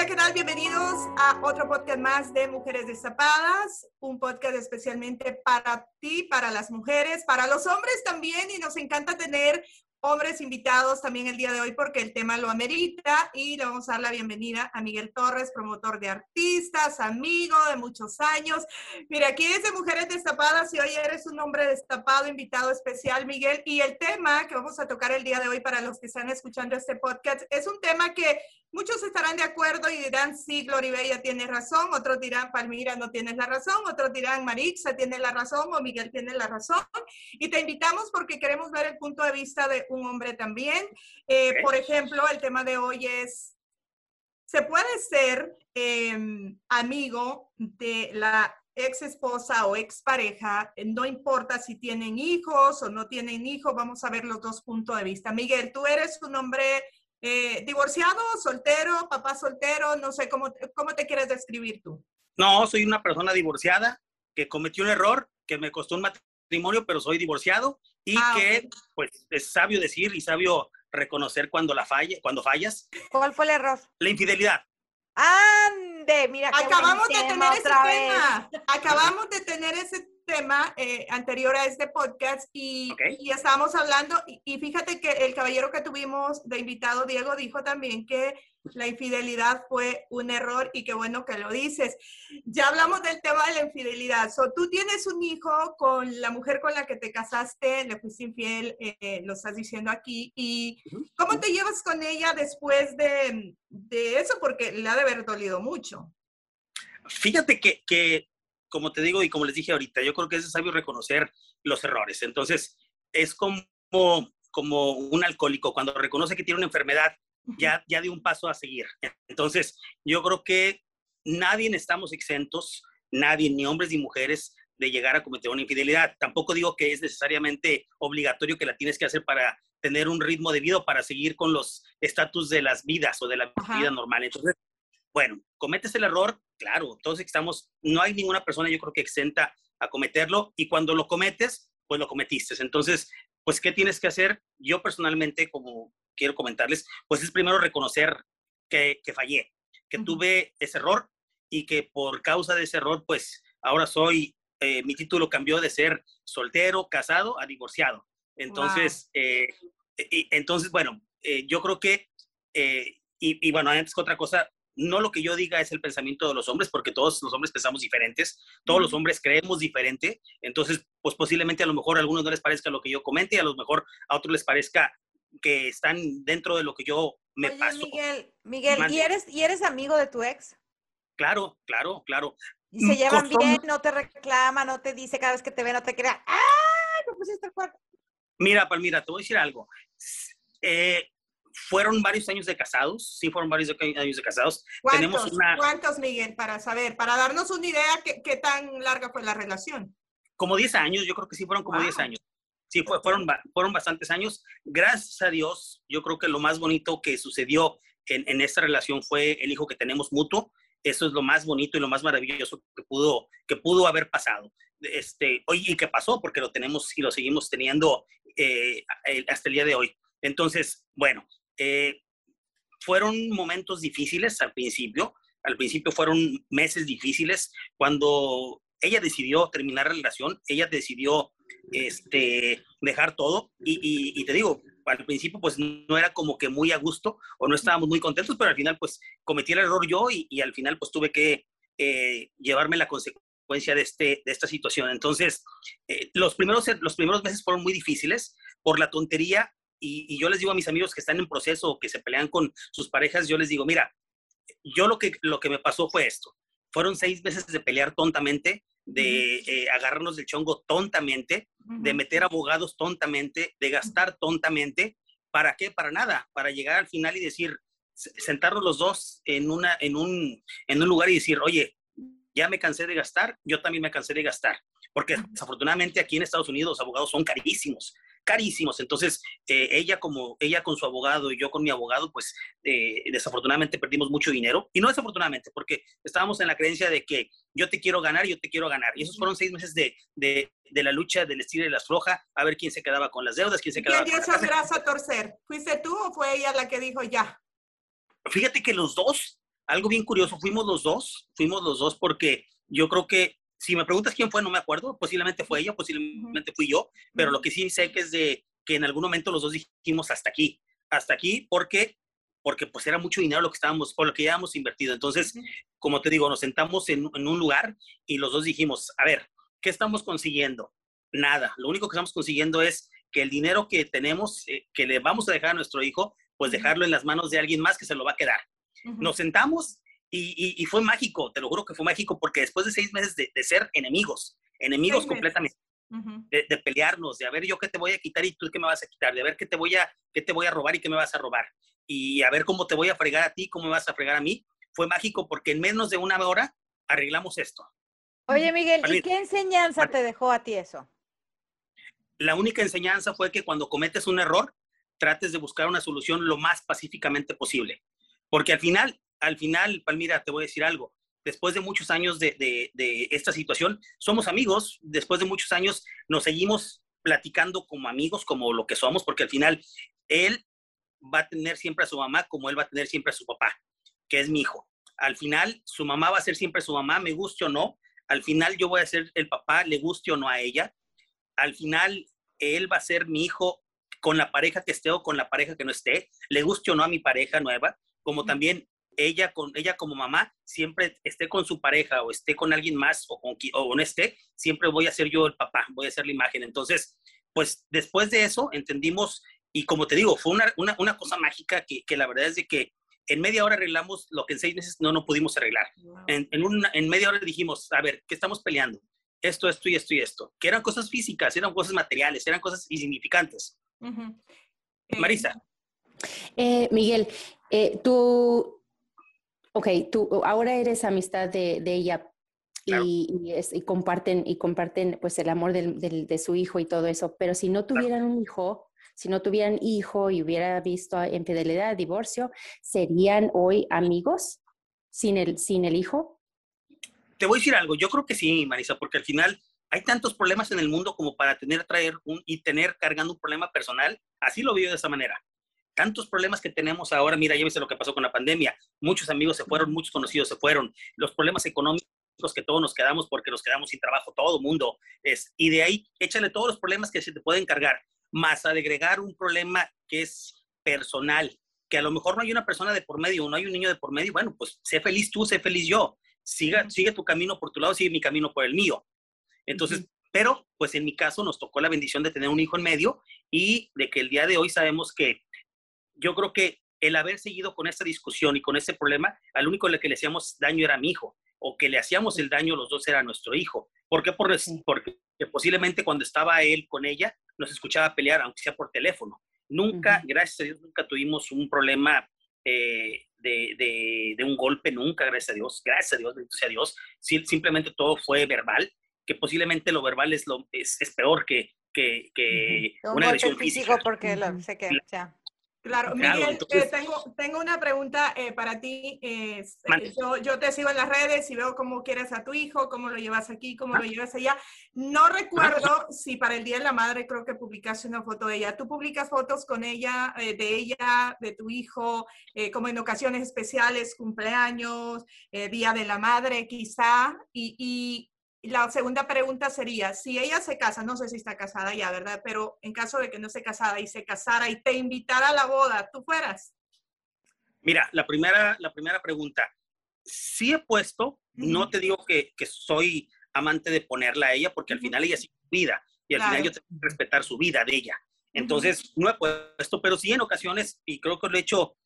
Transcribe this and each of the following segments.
Hola, ¿qué tal? Bienvenidos a otro podcast más de Mujeres Destapadas, un podcast especialmente para ti, para las mujeres, para los hombres también, y nos encanta tener hombres invitados también el día de hoy porque el tema lo amerita y le vamos a dar la bienvenida a Miguel Torres, promotor de artistas, amigo de muchos años. Mira, aquí es de Mujeres Destapadas y hoy eres un hombre destapado, invitado especial, Miguel. Y el tema que vamos a tocar el día de hoy para los que están escuchando este podcast es un tema que Muchos estarán de acuerdo y dirán, sí, Gloribella tiene razón, otros dirán, Palmira no tienes la razón, otros dirán, Marixa tiene la razón o Miguel tiene la razón. Y te invitamos porque queremos ver el punto de vista de un hombre también. Eh, por ejemplo, el tema de hoy es, ¿se puede ser em, amigo de la ex esposa o ex pareja? No importa si tienen hijos o no tienen hijos, vamos a ver los dos puntos de vista. Miguel, tú eres un hombre eh, divorciado, soltero, papá soltero, no sé cómo, cómo te quieres describir tú. No, soy una persona divorciada que cometió un error que me costó un matrimonio, pero soy divorciado y ah, que pues es sabio decir y sabio reconocer cuando la falle, cuando fallas. ¿Cuál fue el error? La infidelidad. Ande, mira. Acabamos de tener ese tema. Acabamos de tener ese tema eh, anterior a este podcast y, y estábamos hablando, y, fíjate que el caballero que tuvimos de invitado, Diego, dijo también que la infidelidad fue un error y qué bueno que lo dices. Ya hablamos del tema de la infidelidad. So, tú tienes un hijo con la mujer con la que te casaste, le fuiste infiel, eh, lo estás diciendo aquí, y ¿cómo te llevas con ella después de, de eso? Porque le ha de haber dolido mucho. Fíjate que, que como te digo y como les dije ahorita, yo creo que es sabio reconocer los errores. Entonces, es como, como un alcohólico, cuando reconoce que tiene una enfermedad, ya, ya dio un paso a seguir. Entonces, yo creo que nadie estamos exentos, nadie, ni hombres ni mujeres, de llegar a cometer una infidelidad. Tampoco digo que es necesariamente obligatorio que la tienes que hacer para tener un ritmo de vida, para seguir con los estatus de las vidas o de la vida normal. Entonces, bueno, cometes el error, claro, todos estamos, no hay ninguna persona yo creo que exenta a cometerlo y cuando lo cometes, pues lo cometiste. Entonces, pues, ¿qué tienes que hacer? Yo personalmente, como quiero comentarles, pues es primero reconocer que, fallé, que tuve ese error y que por causa de ese error, pues ahora soy, eh, mi título cambió de ser soltero, casado a divorciado. Entonces, eh, entonces bueno, eh, yo creo que, y, y, bueno, antes que otra cosa, no lo que yo diga es el pensamiento de los hombres, porque todos los hombres pensamos diferentes, todos los hombres creemos diferente, entonces, pues posiblemente a lo mejor a algunos no les parezca lo que yo comente y a lo mejor a otros les parezca que están dentro de lo que yo me paso. Miguel, Miguel, ¿y eres, ¿y eres amigo de tu ex? Claro, claro, claro. ¿Y se llevan bien? ¿No te reclama? ¿No te dice cada vez que te ve, no te crea? ¡Ay, me pusiste el cuarto! Mira, Palmira, te voy a decir algo. Eh, fueron varios años de casados, sí fueron varios años de casados. ¿Cuántos, ¿cuántos Miguel, para saber, para darnos una idea qué, qué, tan larga fue la relación? Como 10 años, yo creo que sí fueron como 10 años. Sí, fue, fueron, fueron bastantes años. Gracias a Dios, yo creo que lo más bonito que sucedió en, en esta relación fue el hijo que tenemos mutuo. Eso es lo más bonito y lo más maravilloso que pudo, que pudo haber pasado. Este, hoy, y que pasó, porque lo tenemos y lo seguimos teniendo eh, hasta el día de hoy. Entonces, bueno, eh, fueron momentos difíciles al principio, al principio fueron meses difíciles cuando ella decidió terminar la relación, ella decidió este, dejar todo y, te digo, al principio pues no era como que muy a gusto o no estábamos muy contentos, pero al final pues cometí el error yo y, al final pues tuve que eh, llevarme la consecuencia de, este, de esta situación. Entonces, eh, los, primeros, los primeros meses fueron muy difíciles por la tontería y, yo les digo a mis amigos que están en proceso o que se pelean con sus parejas, yo les digo, mira, yo lo que, lo que me pasó fue esto. Fueron seis meses de pelear tontamente, de eh, agarrarnos del chongo tontamente, de meter abogados tontamente, de gastar tontamente. ¿Para qué? Para nada, para llegar al final y decir, sentarnos los dos en, una, en, un, en un lugar y decir, oye, ya me cansé de gastar, yo también me cansé de gastar. porque desafortunadamente aquí en Estados Unidos los abogados son carísimos, carísimos. Entonces, eh, ella como ella con su abogado y yo con mi abogado, pues eh, desafortunadamente perdimos mucho dinero. Y no desafortunadamente, porque estábamos en la creencia de que yo te quiero ganar, yo te quiero ganar. Y esos fueron seis meses de, de, de la lucha del estilo y las floja, a ver quién se quedaba con las deudas, quién se quedaba ¿Quién dio esa a torcer? ¿Fuiste tú o fue ella la que dijo ya? Fíjate que los dos, algo bien curioso, fuimos los dos, fuimos los dos porque yo creo que si me preguntas quién fue, no me acuerdo, posiblemente fue ella, posiblemente fui yo, pero lo que sí sé que es de que en algún momento los dos dijimos hasta aquí, hasta aquí, porque porque pues era mucho dinero lo que estábamos, por lo que ya habíamos invertido. Entonces, como te digo, nos sentamos en, un lugar y los dos dijimos, a ver, ¿qué estamos consiguiendo? Nada. Lo único que estamos consiguiendo es que el dinero que tenemos, eh, que le vamos a dejar a nuestro hijo, pues dejarlo en las manos de alguien más que se lo va a quedar. Nos sentamos y, fue mágico, te lo juro que fue mágico, porque después de seis meses de, ser enemigos, enemigos completamente, de, pelearnos, de a ver yo qué te voy a quitar y tú qué me vas a quitar, de a ver qué te voy a, qué te voy a robar y qué me vas a robar, y a ver cómo te voy a fregar a ti, cómo me vas a fregar a mí, fue mágico porque en menos de una hora arreglamos esto. Oye, Miguel, ¿y qué enseñanza te dejó a ti eso? La única enseñanza fue que cuando cometes un error, trates de buscar una solución lo más pacíficamente posible. Porque al final, al final, Palmira, te voy a decir algo. Después de muchos años de, esta situación, somos amigos. Después de muchos años, nos seguimos platicando como amigos, como lo que somos, porque al final él va a tener siempre a su mamá como él va a tener siempre a su papá, que es mi hijo. Al final, su mamá va a ser siempre su mamá, me guste o no. Al final, yo voy a ser el papá, le guste o no a ella. Al final, él va a ser mi hijo con la pareja que esté o con la pareja que no esté, le guste o no a mi pareja nueva, como también ella, con, ella como mamá, siempre esté con su pareja o esté con alguien más o, con, o no esté, siempre voy a ser yo el papá, voy a ser la imagen. Entonces, pues después de eso entendimos, y como te digo, fue una, una, cosa mágica que, que, la verdad es de que en media hora arreglamos lo que en seis meses no, no pudimos arreglar. En, en, una, en media hora dijimos, a ver, ¿qué estamos peleando? Esto, esto y esto y esto. Que eran cosas físicas, eran cosas materiales, eran cosas insignificantes. Marisa. Eh, Miguel, eh, tú, ok, tú ahora eres amistad de, ella y, comparten, y comparten pues el amor de su hijo y todo eso, pero si no tuvieran un hijo, si no tuvieran hijo y hubiera visto infidelidad, divorcio, ¿serían hoy amigos sin el, sin el hijo? Te voy a decir algo, yo creo que sí, Marisa, porque al final hay tantos problemas en el mundo como para tener, traer un, y tener cargando un problema personal. Así lo veo de esa manera. Tantos problemas que tenemos ahora, mira, ya viste lo que pasó con la pandemia. Muchos amigos se fueron, muchos conocidos se fueron. Los problemas económicos que todos nos quedamos porque nos quedamos sin trabajo, todo el mundo. Es, y de ahí, échale todos los problemas que se te pueden cargar, más agregar un problema que es personal, que a lo mejor no hay una persona de por medio, no hay un niño de por medio. Bueno, pues sé feliz tú, sé feliz yo. Siga, sigue tu camino por tu lado, sigue mi camino por el mío. Entonces, pero pues en mi caso nos tocó la bendición de tener un hijo en medio y de que el día de hoy sabemos que yo creo que el haber seguido con esta discusión y con este problema, al único que le hacíamos daño era mi hijo, o que le hacíamos el daño los dos era nuestro hijo. ¿Por qué? Porque, porque posiblemente cuando estaba él con ella, nos escuchaba pelear, aunque sea por teléfono. Nunca, gracias a Dios, nunca tuvimos un problema eh, de, de, un golpe, nunca, gracias a Dios, gracias a Dios, bendito sea Dios. simplemente todo fue verbal que posiblemente lo verbal es, lo, es, es peor que, que, que una agresión física. porque lo, sé que, ya. Claro, Miguel, eh, tengo, tengo, una pregunta eh, para ti. Eh, yo, yo, te sigo en las redes y veo cómo quieres a tu hijo, cómo lo llevas aquí, cómo lo llevas allá. No recuerdo si para el Día de la Madre creo que publicaste una foto de ella. ¿Tú publicas fotos con ella, de ella, de tu hijo, como en ocasiones especiales, cumpleaños, Día de la Madre quizá? Y, y la segunda pregunta sería, si ella se casa, no sé si está casada ya, ¿verdad? Pero en caso de que no esté casada y se casara y te invitara a la boda, ¿tú fueras? Mira, la primera, la primera pregunta, sí he puesto, no te digo que, que, soy amante de ponerla a ella, porque al final ella sí su vida y al final yo tengo que respetar su vida de ella. Entonces, no he puesto, pero sí en ocasiones, y creo que lo he hecho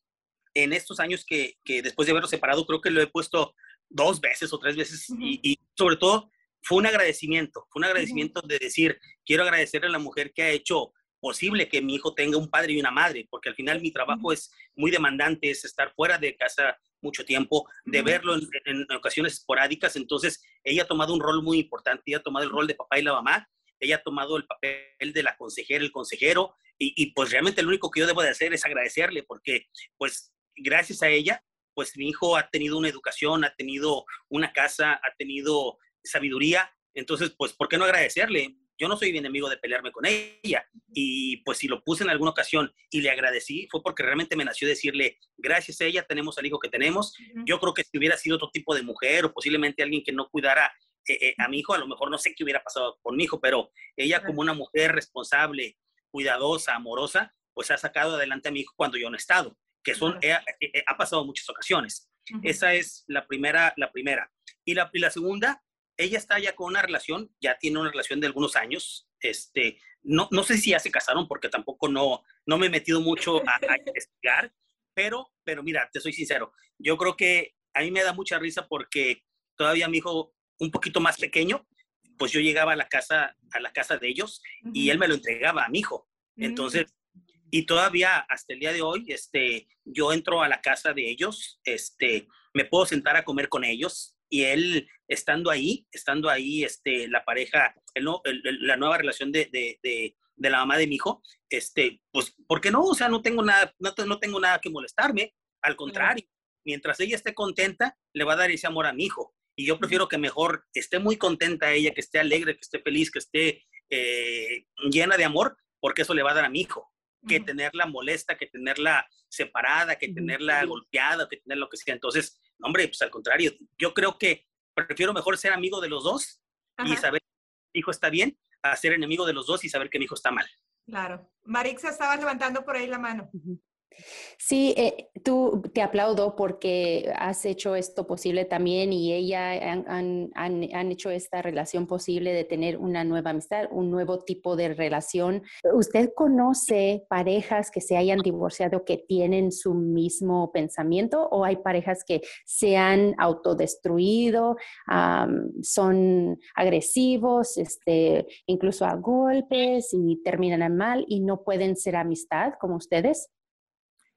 en estos años que, que después de haberlo separado, creo que lo he puesto dos veces o tres veces, y, y, sobre todo fue un agradecimiento, fue un agradecimiento de decir, quiero agradecerle a la mujer que ha hecho posible que mi hijo tenga un padre y una madre, porque al final mi trabajo es muy demandante, es estar fuera de casa mucho tiempo, de verlo en, en, ocasiones esporádicas. Entonces, ella ha tomado un rol muy importante, ella ha tomado el rol de papá y la mamá, ella ha tomado el papel de la consejera, el consejero, y, y pues realmente lo único que yo debo de hacer es agradecerle, porque pues gracias a ella, pues mi hijo ha tenido una educación, ha tenido una casa, ha tenido sabiduría. Entonces, pues, ¿por qué no agradecerle? Yo no soy bien enemigo de pelearme con ella. Y pues si lo puse en alguna ocasión y le agradecí, fue porque realmente me nació decirle, gracias a ella tenemos al hijo que tenemos. Yo creo que si hubiera sido otro tipo de mujer o posiblemente alguien que no cuidara eh, eh, a mi hijo, a lo mejor no sé qué hubiera pasado con mi hijo, pero ella como una mujer responsable, cuidadosa, amorosa, pues ha sacado adelante a mi hijo cuando yo no he estado que son, ha pasado muchas ocasiones. Esa es la primera, la primera. Y la, la segunda, ella está ya con una relación, ya tiene una relación de algunos años. Este, no, no sé si ya se casaron porque tampoco no, no me he metido mucho a, a investigar, pero, pero mira, te soy sincero, yo creo que a mí me da mucha risa porque todavía mi hijo un poquito más pequeño, pues yo llegaba a la casa, a la casa de ellos y él me lo entregaba a mi hijo. Entonces, y todavía hasta el día de hoy, este, yo entro a la casa de ellos, este, me puedo sentar a comer con ellos y él estando ahí, estando ahí, este, la pareja, el, la nueva relación de, de, de, de, la mamá de mi hijo, este, pues, ¿por qué no? O sea, no tengo nada, no, no tengo nada que molestarme, al contrario, mientras ella esté contenta, le va a dar ese amor a mi hijo. Y yo prefiero que mejor esté muy contenta ella, que esté alegre, que esté feliz, que esté eh, llena de amor, porque eso le va a dar a mi hijo que tenerla molesta, que tenerla separada, que tenerla golpeada, que tener lo que sea. Entonces, hombre, pues al contrario, yo creo que prefiero mejor ser amigo de los dos y saber que mi hijo está bien, a ser enemigo de los dos y saber que mi hijo está mal. Claro. Marixa estaba levantando por ahí la mano. Sí, eh, tú te aplaudo porque has hecho esto posible también y ella han, han, han, hecho esta relación posible de tener una nueva amistad, un nuevo tipo de relación. ¿Usted conoce parejas que se hayan divorciado que tienen su mismo pensamiento o hay parejas que se han autodestruido, son agresivos, este, incluso a golpes y terminan mal y no pueden ser amistad como ustedes?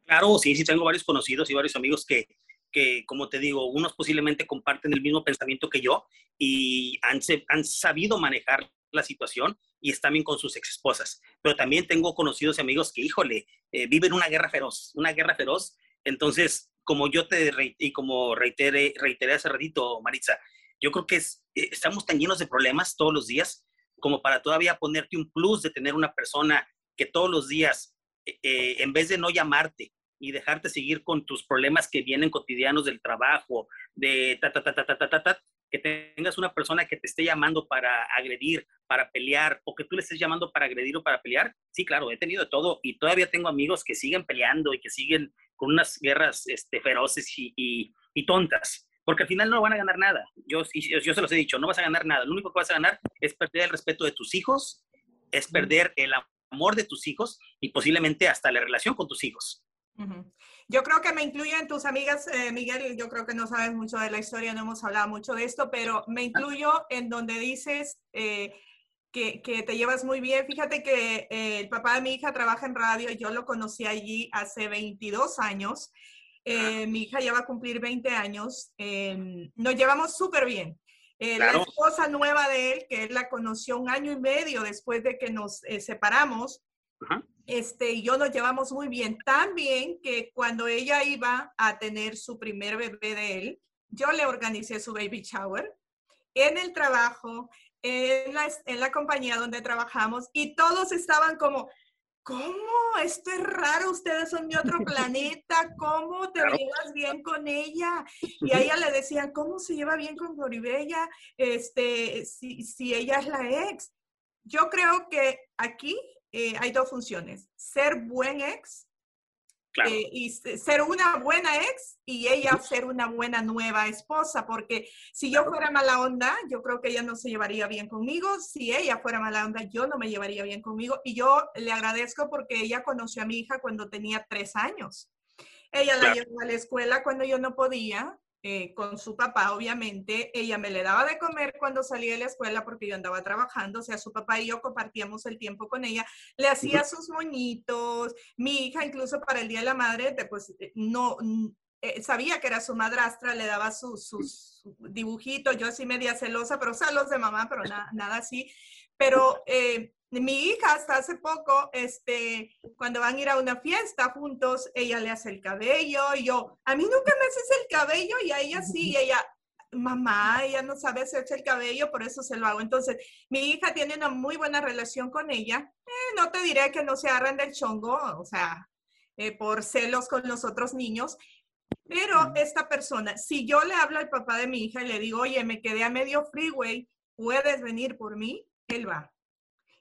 Claro, sí, sí, tengo varios conocidos y varios amigos que, que, como te digo, unos posiblemente comparten el mismo pensamiento que yo y han, han sabido manejar la situación y están bien con sus ex esposas. Pero también tengo conocidos y amigos que, híjole, eh, viven una guerra feroz, una guerra feroz. Entonces, como yo te y como reiteré, reiteré hace ratito, Maritza, yo creo que es, eh, estamos tan llenos de problemas todos los días como para todavía ponerte un plus de tener una persona que todos los días, eh, en vez de no llamarte, y dejarte seguir con tus problemas que vienen cotidianos del trabajo, de ta, ta, ta, ta, ta, ta, ta, ta, que tengas una persona que te esté llamando para agredir, para pelear, o que tú le estés llamando para agredir o para pelear. Sí, claro, he tenido de todo y todavía tengo amigos que siguen peleando y que siguen con unas guerras este, feroces y, y, y tontas, porque al final no van a ganar nada. Yo, yo, yo se los he dicho, no vas a ganar nada. Lo único que vas a ganar es perder el respeto de tus hijos, es perder el amor de tus hijos y posiblemente hasta la relación con tus hijos. Yo creo que me incluyo en tus amigas, eh, Miguel, yo creo que no sabes mucho de la historia, no hemos hablado mucho de esto, pero me incluyo en donde dices eh, que, que, te llevas muy bien. Fíjate que eh, el papá de mi hija trabaja en radio, yo lo conocí allí hace 22 años. mi hija ya va a cumplir 20 años. nos llevamos súper bien. La esposa nueva de él, que él la conoció un año y medio después de que nos separamos, este, y yo nos llevamos muy bien. Tan bien que cuando ella iba a tener su primer bebé de él, yo le organicé su baby shower en el trabajo, en la, en la compañía donde trabajamos, y todos estaban como, ¿cómo? Esto es raro, ustedes son de otro planeta, ¿cómo te llevas bien con ella? Y a ella le decían, ¿cómo se lleva bien con Floribella? Este, si, si ella es la ex. Yo creo que aquí eh, hay dos funciones, ser buen ex eh, y ser una buena ex y ella ser una buena nueva esposa, porque si yo fuera mala onda, yo creo que ella no se llevaría bien conmigo, si ella fuera mala onda, yo no me llevaría bien conmigo y yo le agradezco porque ella conoció a mi hija cuando tenía tres años. Ella la llevó a la escuela cuando yo no podía, eh, con su papá, obviamente, ella me le daba de comer cuando salía de la escuela porque yo andaba trabajando, o sea, su papá y yo compartíamos el tiempo con ella, le hacía sus moñitos, mi hija incluso para el Día de la Madre, pues eh, no, eh, sabía que era su madrastra, le daba sus, sus dibujitos, yo así media celosa, pero celos de mamá, pero nada así. Pero eh, mi hija hasta hace poco, este, cuando van a ir a una fiesta juntos, ella le hace el cabello y yo, a mí nunca me haces el cabello y a ella sí, y ella, mamá, ella no sabe hacerse el cabello, por eso se lo hago. Entonces, mi hija tiene una muy buena relación con ella. Eh, no te diré que no se agarran del chongo, o sea, eh, por celos con los otros niños. Pero esta persona, si yo le hablo al papá de mi hija y le digo, oye, me quedé a medio freeway, ¿puedes venir por mí? Él va.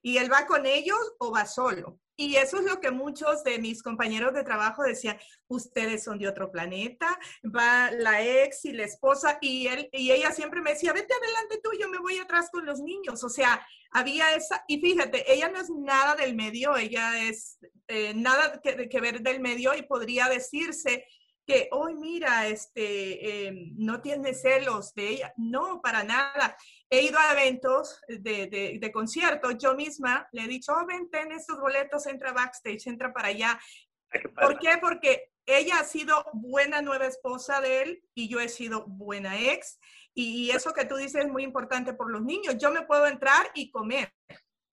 Y él va con ellos o va solo. Y eso es lo que muchos de mis compañeros de trabajo decían, ustedes son de otro planeta, va la ex y la esposa y él y ella siempre me decía, vete adelante tú, yo me voy atrás con los niños. O sea, había esa, y fíjate, ella no es nada del medio, ella es eh, nada que, que, ver del medio y podría decirse que, hoy mira, este, em, no tiene celos de ella. No, para nada. He ido a eventos de, de, de conciertos, yo misma le he dicho, oh, vente en estos boletos, entra backstage, entra para allá. ¿Por qué? Porque ella ha sido buena nueva esposa de él y yo he sido buena ex. Y eso que tú dices es muy importante por los niños. Yo me puedo entrar y comer.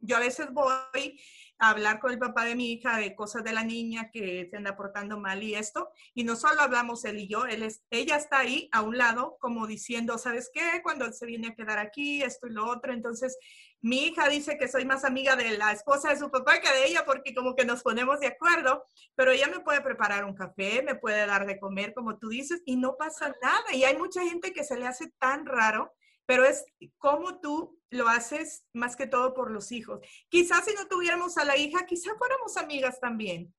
Yo a veces voy hablar con el papá de mi hija de cosas de la niña que se anda portando mal y esto. Y no solo hablamos él y yo, él es, ella está ahí a un lado como diciendo, ¿sabes qué? Cuando se viene a quedar aquí, esto y lo otro. Entonces, mi hija dice que soy más amiga de la esposa de su papá que de ella porque como que nos ponemos de acuerdo, pero ella me puede preparar un café, me puede dar de comer, como tú dices, y no pasa nada. Y hay mucha gente que se le hace tan raro pero es como tú lo haces más que todo por los hijos. Quizás si no tuviéramos a la hija, quizás fuéramos amigas también.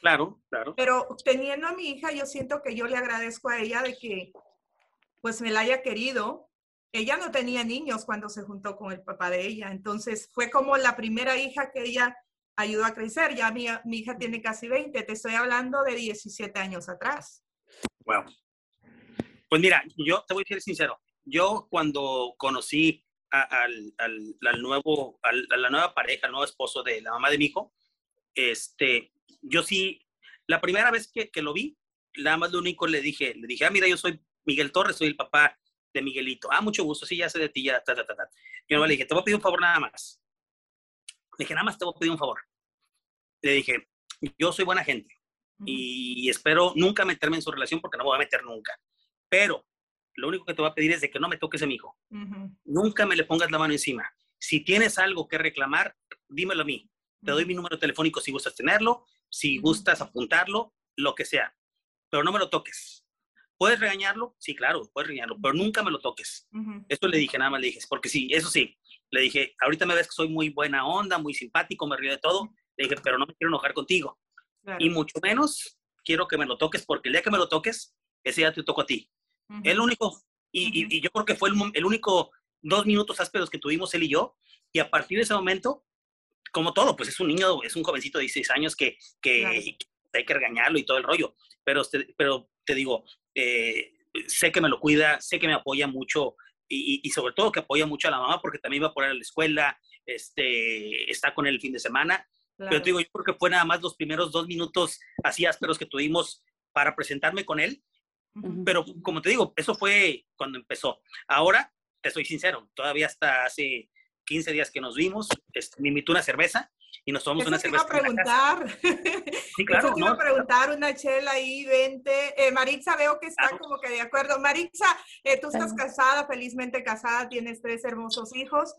Claro, claro. Pero teniendo a mi hija, yo siento que yo le agradezco a ella de que pues me la haya querido. Ella no tenía niños cuando se juntó con el papá de ella, entonces fue como la primera hija que ella ayudó a crecer. Ya mi, mi hija tiene casi 20, te estoy hablando de 17 años atrás. Wow. Pues mira, yo te voy a ser sincero, yo cuando conocí al, al, nuevo, a la nueva pareja, al nuevo esposo de la mamá de mi hijo, este, yo sí, la primera vez que, que, lo vi, nada más lo único le dije, le dije, ah, mira, yo soy Miguel Torres, soy el papá de Miguelito. Ah, mucho gusto, sí, ya sé de ti, ya, ta, ta, ta, ta. Yo no le dije, te voy a pedir un favor nada más. Le dije, nada más te voy a pedir un favor. Le dije, yo soy buena gente y espero nunca meterme en su relación porque no me voy a meter nunca. Pero lo único que te voy a pedir es de que no me toques a mi hijo. Nunca me le pongas la mano encima. Si tienes algo que reclamar, dímelo a mí. Te doy mi número telefónico si gustas tenerlo, si gustas apuntarlo, lo que sea. Pero no me lo toques. ¿Puedes regañarlo? Sí, claro, puedes regañarlo, pero nunca me lo toques. Esto le dije, nada más le dije, porque sí, eso sí, le dije, ahorita me ves que soy muy buena onda, muy simpático, me río de todo. Le dije, pero no me quiero enojar contigo. Y mucho menos quiero que me lo toques, porque el día que me lo toques, ese día te toco a ti. El único, y, y, yo creo que fue el, el, único dos minutos ásperos que tuvimos él y yo, y a partir de ese momento, como todo, pues es un niño, es un jovencito de 16 años que, que, hay que regañarlo y todo el rollo, pero, pero te digo, eh, sé que me lo cuida, sé que me apoya mucho y, y, sobre todo que apoya mucho a la mamá porque también va a poner a la escuela, este, está con él el fin de semana. Pero te digo, yo creo que fue nada más los primeros dos minutos así ásperos que tuvimos para presentarme con él pero como te digo, eso fue cuando empezó. Ahora, te soy sincero, todavía hasta hace 15 días que nos vimos, me invitó una cerveza y nos tomamos una cerveza. Te iba a preguntar. Sí, claro. Eso te iba a preguntar una chela ahí, vente. Eh, Maritza, veo que está como que de acuerdo. Maritza, eh, tú estás casada, felizmente casada, tienes tres hermosos hijos.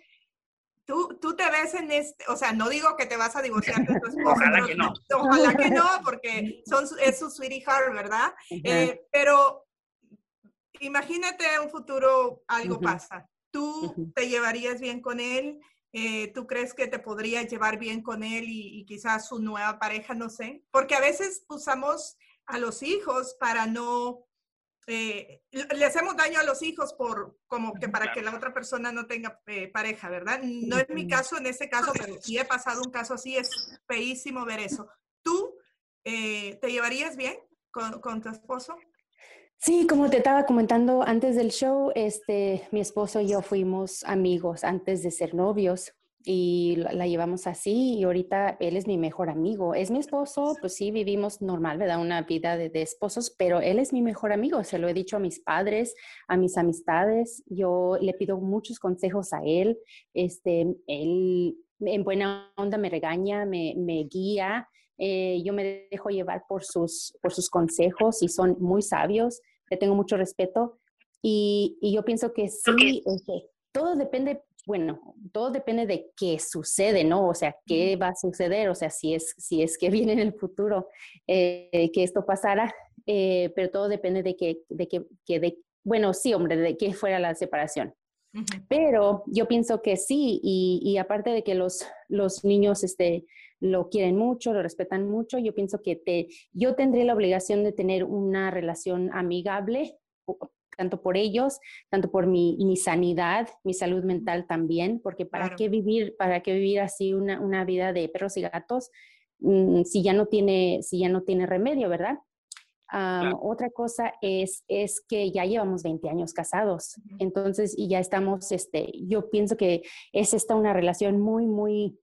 Tú, tú te ves en este, o sea, no digo que te vas a divorciar de tu esposo. ojalá que no. Ojalá que no, porque son, es su sweetie heart, ¿verdad? Eh, pero imagínate un futuro, algo pasa. ¿Tú te llevarías bien con él? Eh, ¿Tú crees que te podrías llevar bien con él y, y, quizás su nueva pareja, no sé? Porque a veces usamos a los hijos para no eh, le hacemos daño a los hijos por como que para que la otra persona no tenga eh, pareja, ¿verdad? No es mi caso en ese caso, pero sí he pasado un caso así, es feísimo ver eso. ¿Tú eh, te llevarías bien con, con, tu esposo? Sí, como te estaba comentando antes del show, este, mi esposo y yo fuimos amigos antes de ser novios y la, la llevamos así y ahorita él es mi mejor amigo. Es mi esposo, pues sí, vivimos normal, ¿verdad? Una vida de, de esposos, pero él es mi mejor amigo. Se lo he dicho a mis padres, a mis amistades. Yo le pido muchos consejos a él. Este, él en buena onda me regaña, me, me guía. eh, yo me dejo llevar por sus, por sus consejos y son muy sabios. Le tengo mucho respeto. Y, y yo pienso que sí, este, todo depende, bueno, todo depende de qué sucede, ¿no? O sea, qué va a suceder, o sea, si es, si es que viene en el futuro eh, que esto pasara, eh, pero todo depende de que, de que, que de, bueno, sí, hombre, de que fuera la separación. Pero yo pienso que sí, y, y aparte de que los, los niños este, lo quieren mucho, lo respetan mucho, yo pienso que te, yo tendré la obligación de tener una relación amigable, tanto por ellos, tanto por mi, mi sanidad, mi salud mental también, porque para Claro. qué vivir, para qué vivir así una, una vida de perros y gatos mm, si ya no tiene, si ya no tiene remedio, ¿verdad? Claro. Otra cosa es, es que ya llevamos 20 años casados, entonces, y ya estamos, este, yo pienso que es esta una relación muy, muy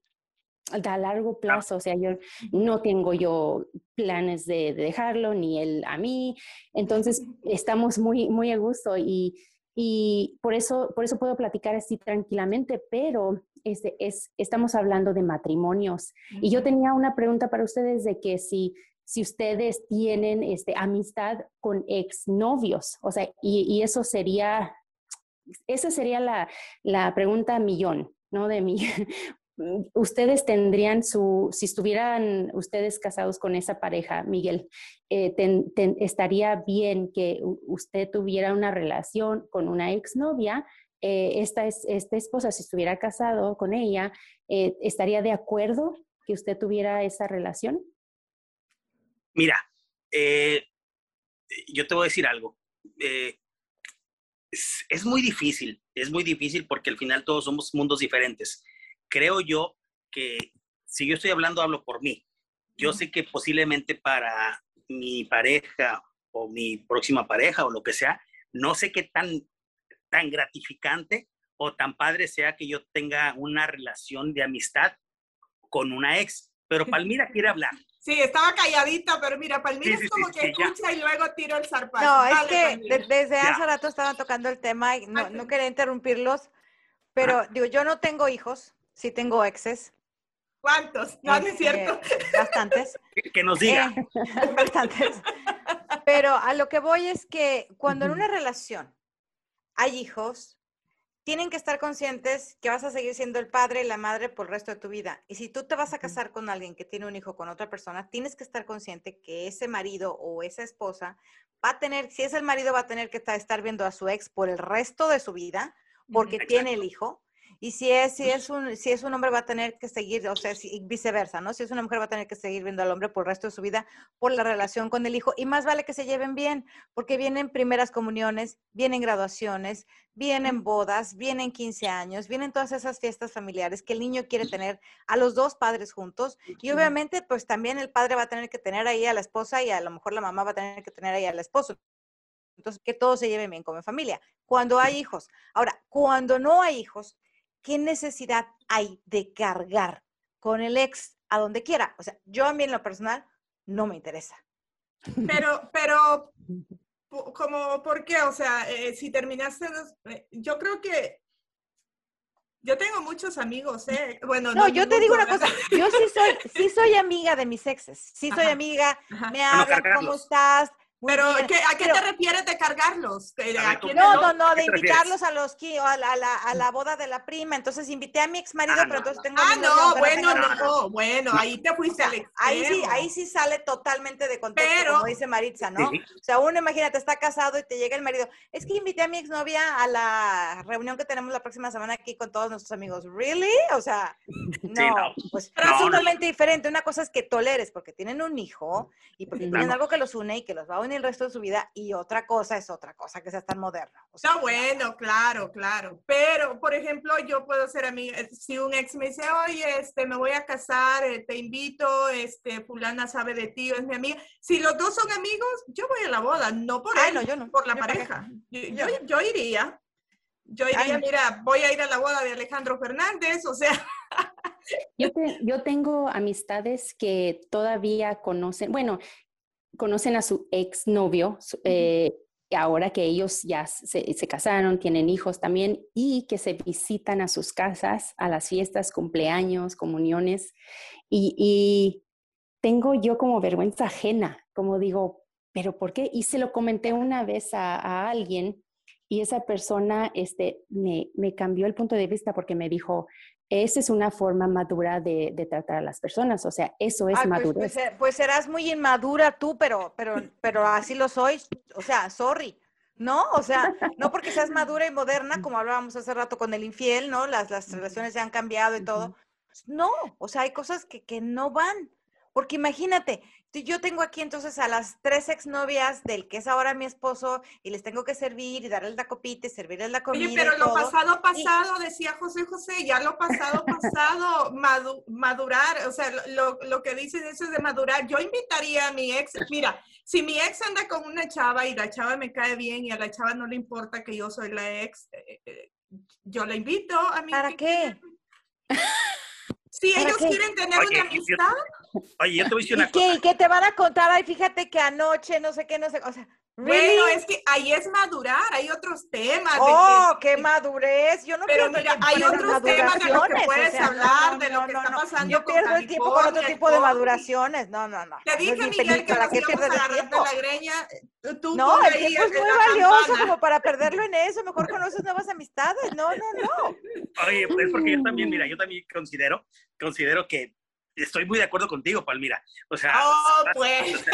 a largo plazo, o sea, yo no tengo yo planes de, de dejarlo, ni él a mí, entonces estamos muy, muy a gusto y, y por, eso, por eso puedo platicar así tranquilamente, pero este, es, estamos hablando de matrimonios. Y yo tenía una pregunta para ustedes de que si, si ustedes tienen este, amistad con exnovios, o sea, y, y eso sería, esa sería la, la pregunta millón, ¿no? De mí. Ustedes tendrían su, si estuvieran ustedes casados con esa pareja, Miguel, eh, estaría bien que usted tuviera una relación con una exnovia. Eh, esta, es, esta esposa, si estuviera casado con ella, eh, ¿estaría de acuerdo que usted tuviera esa relación? Mira, yo te voy a decir algo. Es, es muy difícil, es muy difícil porque al final todos somos mundos diferentes. Creo yo que si yo estoy hablando, hablo por mí. Yo sé que posiblemente para mi pareja o mi próxima pareja o lo que sea, no sé qué tan, tan gratificante o tan padre sea que yo tenga una relación de amistad con una ex. Pero Palmira quiere hablar. Sí, estaba calladita, pero mira, Palmira Sí, sí, es como sí, que sí, ya. escucha y luego tiro el zarpazo. No, es Dale, que de- desde Ya. hace rato estaban tocando el tema y no, Ay, no quería interrumpirlos, pero digo, yo no tengo hijos, sí tengo exes. ¿Cuántos? No, no es este, cierto. Bastantes. Que, nos diga. Eh, bastantes. Pero a lo que voy es que cuando en una relación hay hijos, tienen que estar conscientes que vas a seguir siendo el padre y la madre por el resto de tu vida. Y si tú te vas a casar con alguien que tiene un hijo con otra persona, tienes que estar consciente que ese marido o esa esposa va a tener, si es el marido, va a tener que ta- estar viendo a su ex por el resto de su vida porque tiene el hijo. Y si es, si es un, si es un hombre va a tener que seguir, o sea, si- viceversa, ¿no? Si es una mujer va a tener que seguir viendo al hombre por el resto de su vida por la relación con el hijo. Y más vale que se lleven bien, porque vienen primeras comuniones, vienen graduaciones, vienen bodas, vienen 15 años, vienen todas esas fiestas familiares que el niño quiere tener a los dos padres juntos. Y obviamente, pues también el padre va a tener que tener ahí a la esposa y a lo mejor la mamá va a tener que tener ahí al esposo. Entonces, que todos se lleven bien como familia. Cuando hay hijos. Ahora, cuando no hay hijos, ¿qué necesidad hay de cargar con el ex a donde quiera? O sea, yo a mí en lo personal no me interesa. Pero, pero, como, ¿por qué? O sea, eh, si terminaste, los- eh, yo creo que yo tengo muchos amigos, ¿eh? Bueno, No, yo te digo una cosa, yo sí soy, sí soy amiga de mis exes, sí soy Ajá. amiga, Ajá. me Bueno, hablan, ¿cómo estás? Pero. ¿qué- ¿a qué Pero- te refieres de cargarlos? ¿De- A ver, a ¿cómo? quién No, no? no, no, ¿A de refieres? invitarlos a los a la, a la, a la boda de la prima. Entonces invité a mi ex marido, Ah, pero no, entonces no. tengo a Ah, no, bueno, no, hijos. bueno, ahí te O fuiste sea, al extremo. ahí sí, ahí sí sale totalmente de contexto, Pero- como dice Maritza, ¿no? Sí. O sea, uno imagínate, está casado y te llega el marido. Es que invité a mi exnovia a la reunión que tenemos la próxima semana aquí con todos nuestros amigos. ¿Really? O sea, no, no. pues Pero es no, no. totalmente diferente. Una cosa es que toleres porque tienen un hijo y porque Claro. tienen algo que los une y que los va a unir el resto de su vida. Y otra cosa es otra cosa que sea tan moderna. O sea, No, bueno, claro, claro. Pero, por ejemplo, yo puedo ser amiga, eh, si un ex me dice, oye, este, me voy a casar, eh, te invito, este, fulana sabe de ti, es mi amiga. Si los dos son amigos, yo voy a la boda, no por Ay, él, no, yo no. por la Yo pareja. Yo, Yo yo, iría. Yo Ay, iría, no. mira, voy a ir a la boda de Alejandro Fernández, o sea, Yo, te- yo tengo amistades que todavía conocen, bueno, conocen a su exnovio, eh, ahora que ellos ya se, se casaron, tienen hijos también, y que se visitan a sus casas, a las fiestas, cumpleaños, comuniones, y, y tengo yo como vergüenza ajena, como digo, pero ¿por qué? Y se lo comenté una vez a, a alguien y esa persona este, me, me cambió el punto de vista porque me dijo, esa es una forma madura de, de tratar a las personas, o sea, eso es Ay, pues, madurez. pues, eh, pues serás muy inmadura tú, pero, pero, pero así lo soy. O sea, sorry. ¿No? O sea, no porque seas madura y moderna, como hablábamos hace rato con el infiel, ¿no? Las, las relaciones ya han cambiado y todo. No, o sea, hay cosas que, que no van. Porque imagínate, yo tengo aquí entonces a las tres exnovias del que es ahora mi esposo y les tengo que servir y darles la copita y servirles la comida. Oye, pero y lo todo. pasado, Y- pasado, decía José José, ya lo pasado, pasado, madu- madurar, o sea, lo, que dices eso es de madurar. Yo invitaría a mi ex, mira, si mi ex anda con una chava y la chava me cae bien y a la chava no le importa que yo soy la ex, eh, eh, yo la invito a mi... ¿Para qué? Si ¿Para ellos qué? quieren tener Oye, una yo- amistad, Oye, yo te voy a decir ¿Y una qué? cosa. ¿Y qué te van a contar? Ay, fíjate que anoche, no sé qué, no sé, o sea, ¿really? bueno, es que ahí es madurar, hay otros temas. de ¡Oh, que- qué madurez! Yo no Pero mira, hay otros temas de los que maduraciones, o puedes sea, hablar, de lo que está pasando Yo con pierdo el tiempo con otro California, tipo de maduraciones. No, no, no. Te no dije, Miguel, que película, nos ¿qué pierdes el tiempo? la greña. Tú- Tú No, el tiempo es muy valioso campana. como para perderlo en eso. Mejor conoces nuevas amistades. No, no, no. Oye, pues porque yo también, mira, yo también considero, considero que estoy muy de acuerdo contigo, Palmira. O sea, Oh, pues.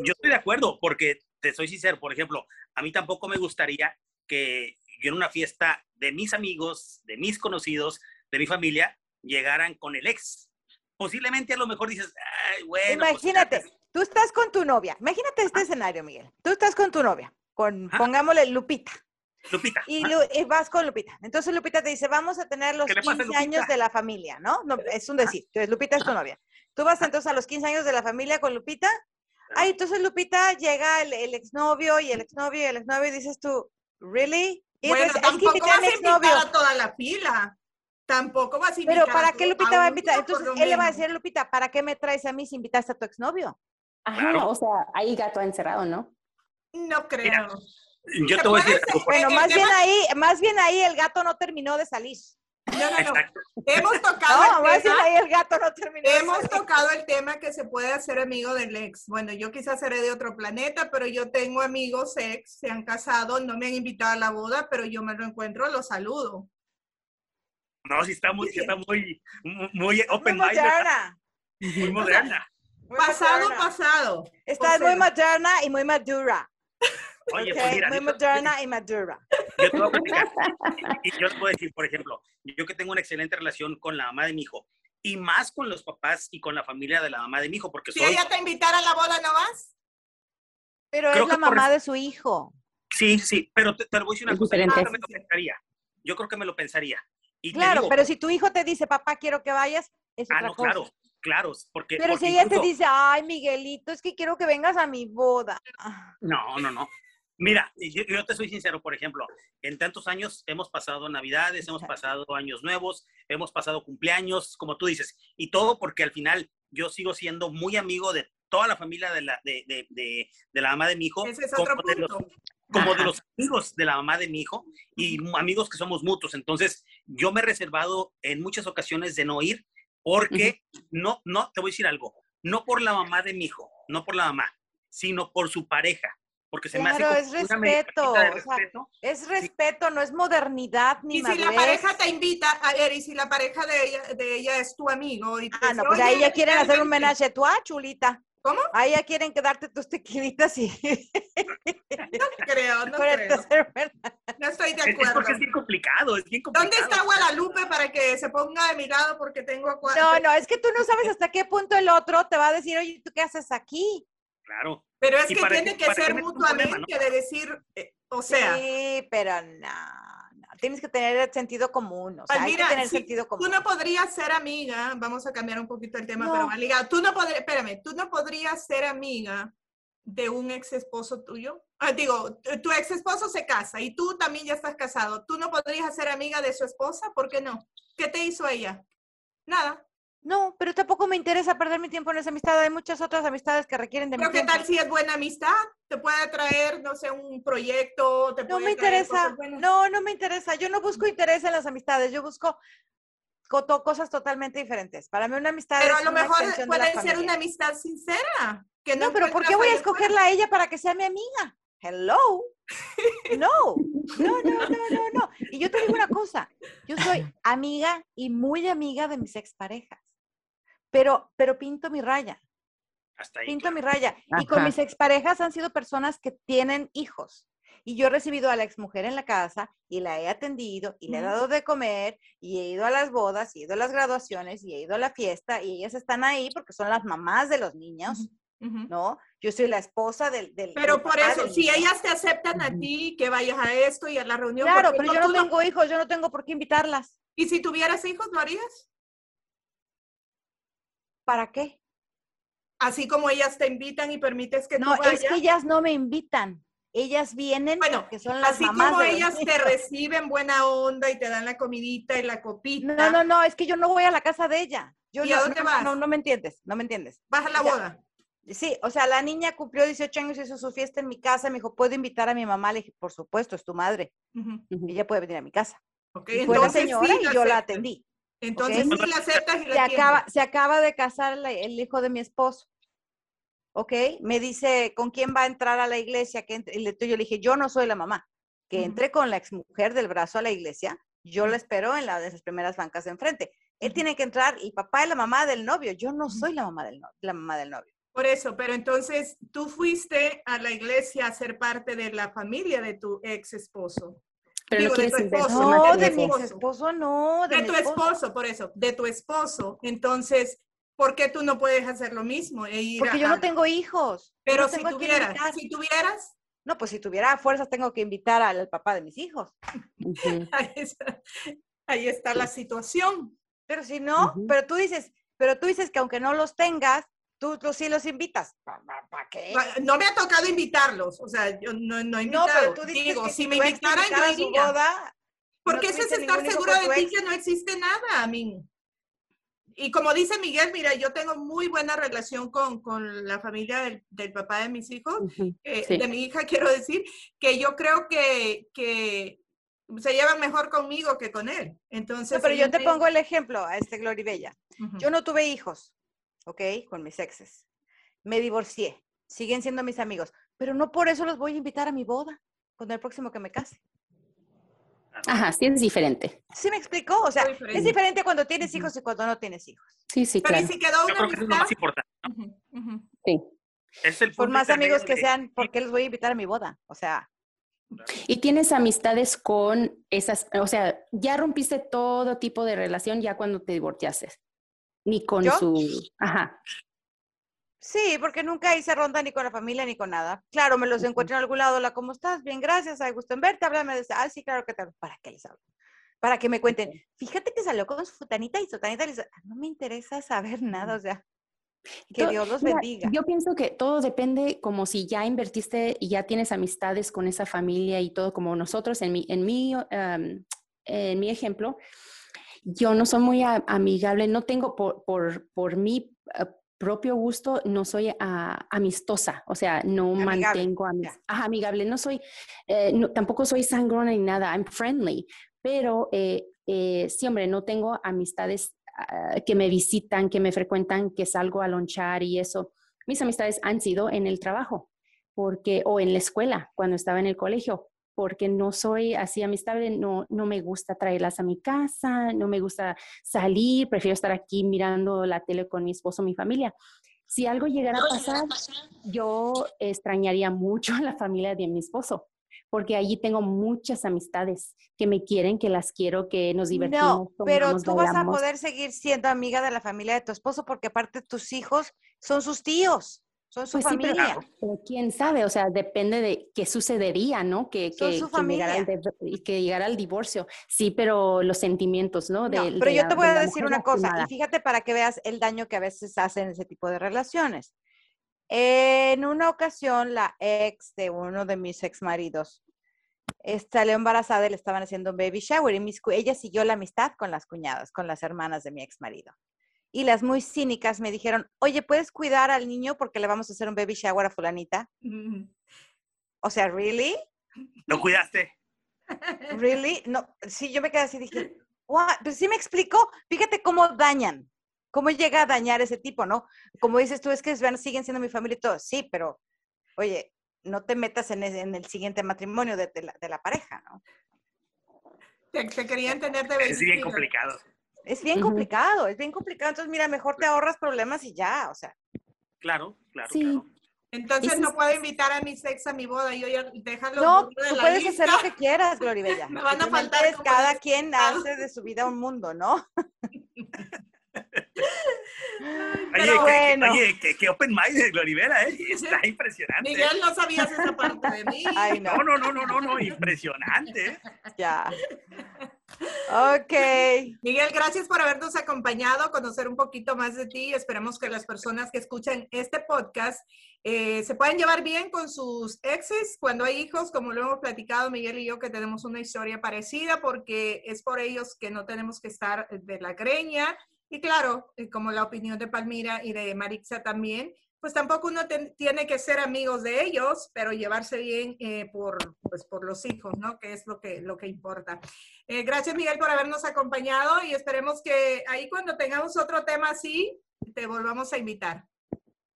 yo estoy de acuerdo porque te soy sincero, por ejemplo, a mí tampoco me gustaría que yo en una fiesta de mis amigos, de mis conocidos, de mi familia, llegaran con el ex. Posiblemente a lo mejor dices, ay, bueno. pues, Imagínate, ya, tú estás con tu novia. Imagínate este escenario, Miguel. Tú estás con tu novia, con, pongámosle Lupita. Lupita. Y. Lu- y vas con Lupita. Entonces Lupita te dice, vamos a tener los ¿Qué le pasa, 15 años de la familia, ¿no? no es un decir. Entonces Lupita es tu novia. Tú vas entonces a los 15 años de la familia con Lupita. Ay, entonces Lupita llega el, el exnovio y el exnovio y el exnovio y dices tú, ¿really? Y Bueno, entonces, es que tampoco vas a invitar a toda la fila. Tampoco vas a invitar Pero a ¿para qué Lupita va a invitar? Entonces él le va a decir a Lupita, ¿para qué me traes a mí si invitaste a tu exnovio? Ajá, Claro. o sea, ahí gato encerrado, ¿no? No creo. Mira, Yo te voy a decir Bueno, más bien ahí, más bien ahí el gato no terminó de salir. No, no, no. Exacto. Hemos tocado No, el más bien tema. ahí el gato no terminó de Hemos salir. tocado el tema que se puede hacer amigo del ex. Bueno, yo quizás seré de otro planeta, pero yo tengo amigos ex, se han casado, no me han invitado a la boda, pero yo me lo encuentro, lo saludo. No, sí está muy, sí está muy, muy Muy open moderna. muy moderna. muy Pasado, moderna. pasado. Estás O sea, muy moderna y muy madura. Oye, pues mira, muy yo- moderna y madura. yo te voy a platicar. Y yo te puedo decir, por ejemplo, yo que tengo una excelente relación con la mamá de mi hijo y más con los papás y con la familia de la mamá de mi hijo, porque Si soy, ella te invitara a la boda, ¿no vas? Pero Creo es la por mamá de su hijo. sí, sí, pero te, te voy a decir una Es cosa, yo diferente. creo que me lo pensaría, yo creo que me lo pensaría. Y Claro, digo, pero si tu hijo te dice, papá, quiero que vayas, es ah, otra no, cosa. claro, claro, porque, Pero porque si ella te dice, ay, Miguelito, es que quiero que vengas a mi boda. No, no, no. Mira, yo, yo te soy sincero, por ejemplo, en tantos años hemos pasado Navidades, hemos pasado Años Nuevos, hemos pasado cumpleaños, como tú dices, y todo porque al final yo sigo siendo muy amigo de toda la familia de la, de, de, de, de la mamá de mi hijo, Ese es como otro de los- como de los amigos de la mamá de mi hijo y amigos que somos mutuos. Entonces, yo me he reservado en muchas ocasiones de no ir porque no, no, te voy a decir algo, no por la mamá de mi hijo, no por la mamá, sino por su pareja, porque se me hace es respeto, de o sea, respeto. Es respeto, no es modernidad ni Y si la pareja te invita, a ver, y si la pareja de ella, de ella es tu amigo y te Ah, dice, no, pues "Oye, ahí ya quieren hacer un realmente-" menage a trois, chulita. ¿Cómo? Ahí ya quieren quedarte tus tequilitas y... No creo, no creo. No estoy de Es, es acuerdo. porque es bien complicado, es bien complicado. ¿Dónde está Guadalupe para que se ponga de mi lado porque tengo cuatro? No, no, es que tú no sabes hasta qué punto el otro te va a decir, oye, ¿tú qué haces aquí? Claro. Pero es ¿Y que para tiene que qué ser problema, mutuamente de decir, eh, o sea, sí, pero no, no, tienes que tener sentido común, o sea, Pues hay mira, que tener si sentido tú común. no podrías ser amiga, vamos a cambiar un poquito el tema, No. pero va ligado. Tú no podrías, espérame, tú no podrías ser amiga de un ex esposo tuyo. Ah, digo, tu- tu ex esposo se casa y tú también ya estás casado. ¿Tú no podrías ser amiga de su esposa? ¿Por qué no? ¿Qué te hizo ella? Nada. No, pero tampoco me interesa perder mi tiempo en esa amistad. Hay muchas otras amistades que requieren de mi Pero qué tiempo. tal si es buena amistad, te puede traer, no sé, un proyecto, te No me interesa. No, no me interesa. Yo no busco interés en las amistades. Yo busco cosas totalmente diferentes. Para mí una amistad Pero es a lo una mejor puede ser familia. una amistad sincera. Que No, pero ¿por qué voy a escogerla a ella para que sea mi amiga? Hello. No, no, no, no, no, no. Y yo te digo una cosa, yo soy amiga y muy amiga de mis exparejas, pero, pero pinto mi raya, Hasta ahí. pinto claro. mi raya. Y con mis exparejas han sido personas que tienen hijos. Y yo he recibido a la exmujer en la casa y la he atendido y le he dado de comer y he ido a las bodas y he ido a las graduaciones y he ido a la fiesta y ellas están ahí porque son las mamás de los niños. ¿no? Yo soy la esposa del... del Pero del por eso, si niño. ellas te aceptan a ti, que vayas a esto y a la reunión. Claro, pero yo no tengo hijos, yo no tengo por qué invitarlas. ¿Y si tuvieras hijos, lo harías? ¿Para qué? Así como ellas te invitan y permites que No, tú vayas. es que ellas no me invitan. Ellas vienen Bueno, porque son las Así mamás como ellas te reciben buena onda y te dan la comidita y la copita, No, no, no, es que yo no voy a la casa de ella. Yo ¿Y no, a dónde no, vas? No, no me entiendes, no me entiendes. vas a la boda. Sí, o sea, la niña cumplió 18 años, hizo su fiesta en mi casa, me dijo, ¿puedo invitar a mi mamá? Le dije, por supuesto, es tu madre, Ujú. ella puede venir a mi casa. Ok, Y fue la entonces señora sí y yo la atendí. Entonces ¿ok? sí la aceptas y se acaba, atiendes. se acaba de casar la- el hijo de mi esposo. ¿Ok? Me dice, ¿con quién va a entrar a la iglesia? Que entre- y le- yo le dije, yo no soy la mamá. Que Ujú. entré con la exmujer del brazo a la iglesia. Yo la espero en la de esas primeras bancas de enfrente. Él tiene que entrar, y papá es la mamá del novio. Yo no soy la mamá del, no- la mamá del novio. Por eso, pero entonces tú fuiste a la iglesia a ser parte de la familia de tu ex esposo. Pero Digo, no de tu esposo, No, de mi esposo. no. De, De mi tu esposo, por eso, de tu esposo. Entonces, ¿por qué tú no puedes hacer lo mismo? e ir Porque a- yo no tengo hijos. Pero no si tuvieras, si tuvieras, No, pues si tuviera a fuerzas tengo que invitar al, papá de mis hijos. Ahí está, ahí está la situación. Pero si no, pero tú dices, pero tú dices que aunque no los tengas, tú, tú sí los invitas. ¿Para qué? No me ha tocado invitarlos, o sea, yo no, no he No, invitado. pero tú dices Digo, que si me invitaran, invitara yo a su iría. boda, Porque no eso es estar seguro de ti que no existe nada, a mí. Y como dice Miguel, mira, yo tengo muy buena relación con, con la familia del, del papá de mis hijos, eh, Sí. de mi hija, quiero decir, que yo creo que, que se llevan mejor conmigo que con él. Entonces, No, pero yo te me- pongo el ejemplo a este Gloribella. Ujú. Yo no tuve hijos, ¿ok? Con mis exes. Me divorcié. Siguen siendo mis amigos. Pero no por eso los voy a invitar a mi boda con el próximo que me case. Ajá, sí es diferente. ¿Sí me explicó? O sea, es diferente. cuando tienes hijos y cuando no tienes hijos. Sí, sí, Pero ¿y claro. si quedó Yo una creo que eso es lo más importante. Sí. Es el Por más amigos que de- sean, ¿por qué los voy a invitar a mi boda? O sea, Y tienes amistades con esas, o sea, ya rompiste todo tipo de relación ya cuando te divorciaste. Ni con ¿Yo? su, ajá, sí, porque nunca hice ronda ni con la familia ni con nada. Claro, me los encuentro en algún lado. Hola, ¿cómo estás? Bien, gracias. Hay gusto en verte. Háblame de Ah, sí, claro que te. ¿Para qué les hablo? Para que me cuenten. Fíjate que salió con su futanita y su tanita. les- No me interesa saber nada, o sea, que Dios los mira, bendiga. Yo pienso que todo depende como si ya invertiste y ya tienes amistades con esa familia y todo como nosotros en mi, en mi, am, en mi ejemplo, yo no soy muy amigable, no tengo por, por, por mi eh, propio gusto, no soy ah, amistosa, o sea, no Amigable, mantengo ajá, amigable, no soy, eh, no- tampoco soy sangrona ni nada, I'm friendly, pero eh, eh, sí, hombre, no tengo amistades ah, que me visitan, que me frecuentan, que salgo a lonchar y eso. Mis amistades han sido en el trabajo, porque, o en la escuela, cuando estaba en el colegio, porque no soy así amistable, no, no me gusta traerlas a mi casa, no me gusta salir, prefiero estar aquí mirando la tele con mi esposo, mi familia. Si algo llegara a pasar, yo extrañaría mucho a la familia de mi esposo, porque allí tengo muchas amistades que me quieren, que las quiero, que nos divertimos. No, pero tú vas a bailamos. poder seguir siendo amiga de la familia de tu esposo porque aparte tus hijos son sus tíos, son su Pues sí, pero, familia. pero quién sabe, o sea, depende de qué sucedería, ¿no? Que, Son que, su que llegara al familia. de- que llegara al divorcio. Sí, pero los sentimientos, ¿no? Pero de yo la- te voy de a decir una cosa, y fíjate para que veas el daño que a veces hacen ese tipo de relaciones. En una ocasión, la ex de uno de mis ex maridos salió embarazada y le estaban haciendo un baby shower y mis, ella siguió la amistad con las cuñadas, con las hermanas de mi ex marido. Y las muy cínicas me dijeron, oye, ¿puedes cuidar al niño porque le vamos a hacer un baby shower a fulanita? Mm. O sea, ¿really? ¿Lo cuidaste? ¿Really? No, sí, yo me quedé así, dije, "What?". Pues sí me explico, fíjate cómo dañan, cómo llega a dañar ese tipo, ¿no? Como dices tú, es que siguen siendo mi familia y todo, sí, pero, oye, no te metas en, ese- en el siguiente matrimonio de, de la, de la pareja, ¿no? Te, te querían tener de Es bien complicado. Es bien complicado, es bien complicado, entonces mira, mejor te ahorras problemas y ya, o sea. Claro, claro, Sí. claro. Entonces no es- puedo invitar a mis ex a mi boda. Yo ya déjalo. No, de tú la puedes lista. hacer lo que quieras, Gloribella. Me van a faltar cada quien hace de su vida un mundo, ¿no? Oye, bueno. oye, que, que open mind de Glorivera, ¿eh? Está impresionante. Miguel, no sabías esa parte de mí. Ay, no, No, no, no, no, no, no, impresionante. ¿eh? ya. Ok. Miguel, gracias por habernos acompañado, conocer un poquito más de ti. Esperamos que las personas que escuchan este podcast eh, se puedan llevar bien con sus exes cuando hay hijos, como lo hemos platicado Miguel y yo, que tenemos una historia parecida, porque es por ellos que no tenemos que estar de la greña. Y claro, eh, como la opinión de Palmira y de Marixa también, pues tampoco uno ten- tiene que ser amigos de ellos, pero llevarse bien eh, por, pues, por los hijos, ¿no? Que es lo que, lo que importa. Eh, gracias, Miguel, por habernos acompañado y esperemos que ahí cuando tengamos otro tema así, te volvamos a invitar.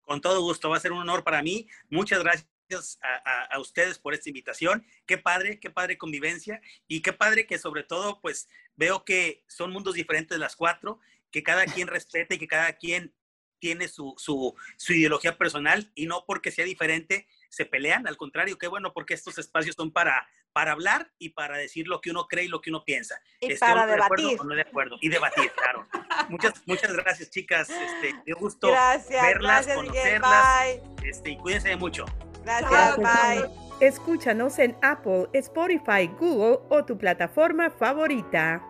Con todo gusto, va a ser un honor para mí. Muchas gracias a, a- a ustedes por esta invitación. Qué padre, qué padre convivencia y qué padre que sobre todo, pues veo que son mundos diferentes las cuatro, que cada quien respeta y que cada quien tiene su, su, su ideología personal y no porque sea diferente se pelean, al contrario, qué bueno porque estos espacios son para, para hablar y para decir lo que uno cree y lo que uno piensa. Y Esté para uno de acuerdo o no de acuerdo. Y debatir, claro. Muchas, muchas gracias, chicas. Este, qué gusto Gracias, verlas, gracias, conocerlas. Bye. Este, y cuídense mucho. Gracias, bye. Escúchanos en Apple, Spotify, Google o tu plataforma favorita.